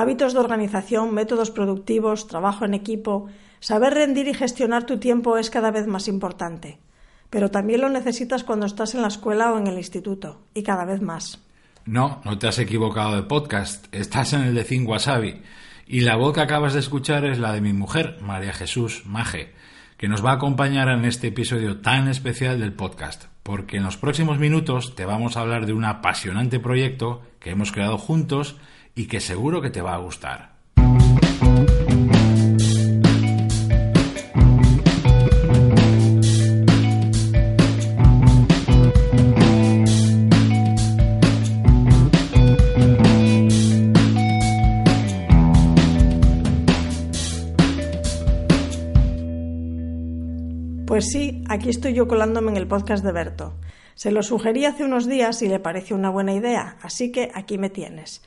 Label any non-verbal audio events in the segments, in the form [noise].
Hábitos de organización, métodos productivos, trabajo en equipo, saber rendir y gestionar tu tiempo es cada vez más importante. Pero también lo necesitas cuando estás en la escuela o en el instituto, y cada vez más. No, no te has equivocado de podcast, estás en el de Cin Wasabi. Y la voz que acabas de escuchar es la de mi mujer, María Jesús Maje, que nos va a acompañar en este episodio tan especial del podcast, porque en los próximos minutos te vamos a hablar de un apasionante proyecto que hemos creado juntos y que seguro que te va a gustar. Pues sí, aquí estoy yo colándome en el podcast de Berto. Se lo sugerí hace unos días y le pareció una buena idea, así que aquí me tienes.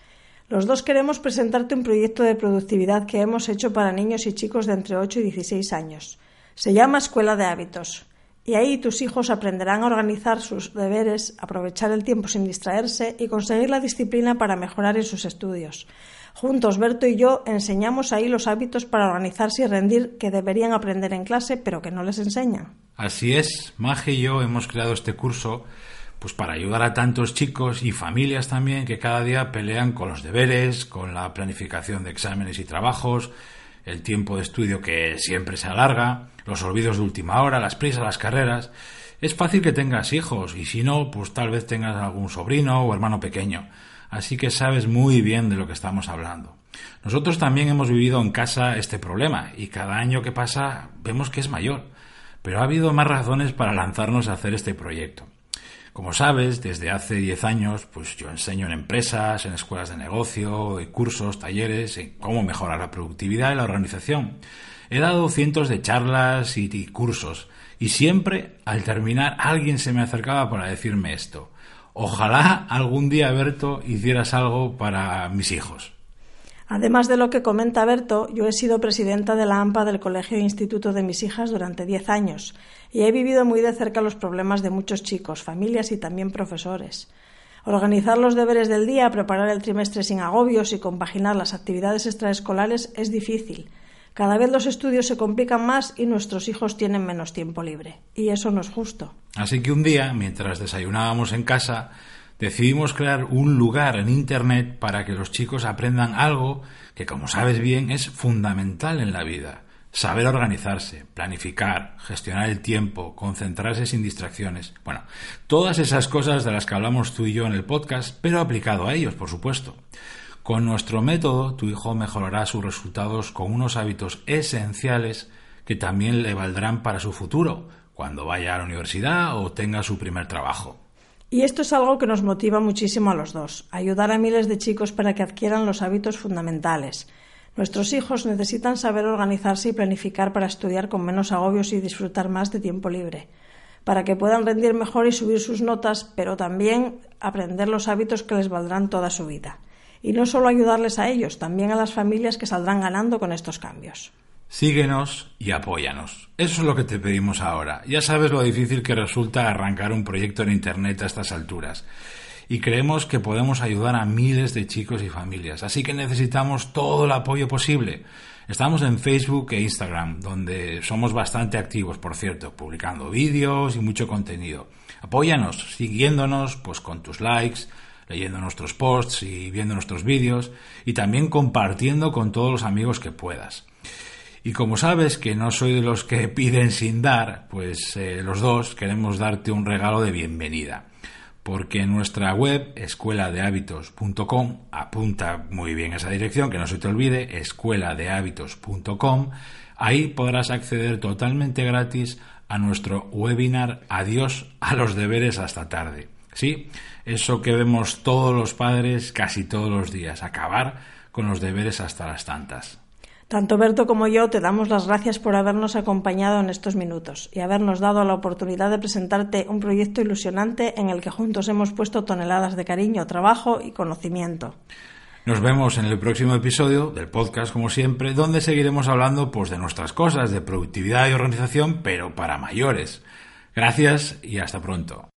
Los dos queremos presentarte un proyecto de productividad que hemos hecho para niños y chicos de entre 8 y 16 años. Se llama Escuela de Hábitos. Y ahí tus hijos aprenderán a organizar sus deberes, aprovechar el tiempo sin distraerse y conseguir la disciplina para mejorar en sus estudios. Juntos, Berto y yo enseñamos ahí los hábitos para organizarse y rendir que deberían aprender en clase, pero que no les enseñan. Así es, Maje y yo hemos creado este curso pues para ayudar a tantos chicos y familias también que cada día pelean con los deberes, con la planificación de exámenes y trabajos, el tiempo de estudio que siempre se alarga, los olvidos de última hora, las prisas, las carreras. Es fácil que tengas hijos y si no, pues tal vez tengas algún sobrino o hermano pequeño así que sabes muy bien de lo que estamos hablando. Nosotros también hemos vivido en casa este problema y cada año que pasa vemos que es mayor, pero ha habido más razones para lanzarnos a hacer este proyecto. Como sabes, desde hace 10 años, pues yo enseño en empresas, en escuelas de negocio, en cursos, talleres, en cómo mejorar la productividad y la organización. He dado cientos de charlas y, y cursos, y siempre, al terminar, alguien se me acercaba para decirme esto. Ojalá algún día, Berto, hicieras algo para mis hijos. Además de lo que comenta Berto, yo he sido presidenta de la AMPA del Colegio e Instituto de mis hijas durante diez años y he vivido muy de cerca los problemas de muchos chicos, familias y también profesores. Organizar los deberes del día, preparar el trimestre sin agobios y compaginar las actividades extraescolares es difícil, cada vez los estudios se complican más y nuestros hijos tienen menos tiempo libre. Y eso no es justo. Así que un día, mientras desayunábamos en casa, decidimos crear un lugar en Internet para que los chicos aprendan algo que, como sabes bien, es fundamental en la vida. Saber organizarse, planificar, gestionar el tiempo, concentrarse sin distracciones. Bueno, todas esas cosas de las que hablamos tú y yo en el podcast, pero aplicado a ellos, por supuesto. Con nuestro método, tu hijo mejorará sus resultados con unos hábitos esenciales que también le valdrán para su futuro, cuando vaya a la universidad o tenga su primer trabajo. Y esto es algo que nos motiva muchísimo a los dos, ayudar a miles de chicos para que adquieran los hábitos fundamentales. Nuestros hijos necesitan saber organizarse y planificar para estudiar con menos agobios y disfrutar más de tiempo libre, para que puedan rendir mejor y subir sus notas, pero también aprender los hábitos que les valdrán toda su vida y no solo ayudarles a ellos, también a las familias que saldrán ganando con estos cambios. Síguenos y apóyanos. Eso es lo que te pedimos ahora. Ya sabes lo difícil que resulta arrancar un proyecto en Internet a estas alturas. Y creemos que podemos ayudar a miles de chicos y familias. Así que necesitamos todo el apoyo posible. Estamos en Facebook e Instagram, donde somos bastante activos, por cierto, publicando vídeos y mucho contenido. Apóyanos, siguiéndonos, pues con tus likes, leyendo nuestros posts y viendo nuestros vídeos y también compartiendo con todos los amigos que puedas. Y como sabes que no soy de los que [laughs] piden sin dar, pues eh, los dos queremos darte un regalo de bienvenida. Porque en nuestra web, escueladehábitos.com, apunta muy bien esa dirección, que no se te olvide, escueladehábitos.com, ahí podrás acceder totalmente gratis a nuestro webinar Adiós a los deberes hasta tarde. Sí, eso que vemos todos los padres casi todos los días, acabar con los deberes hasta las tantas. Tanto Berto como yo te damos las gracias por habernos acompañado en estos minutos y habernos dado la oportunidad de presentarte un proyecto ilusionante en el que juntos hemos puesto toneladas de cariño, trabajo y conocimiento. Nos vemos en el próximo episodio del podcast, como siempre, donde seguiremos hablando pues, de nuestras cosas, de productividad y organización, pero para mayores. Gracias y hasta pronto.